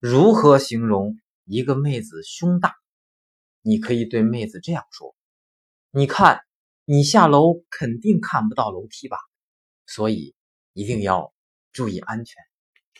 如何形容一个妹子胸大？你可以对妹子这样说你看你下楼肯定看不到楼梯吧？所以一定要注意安全。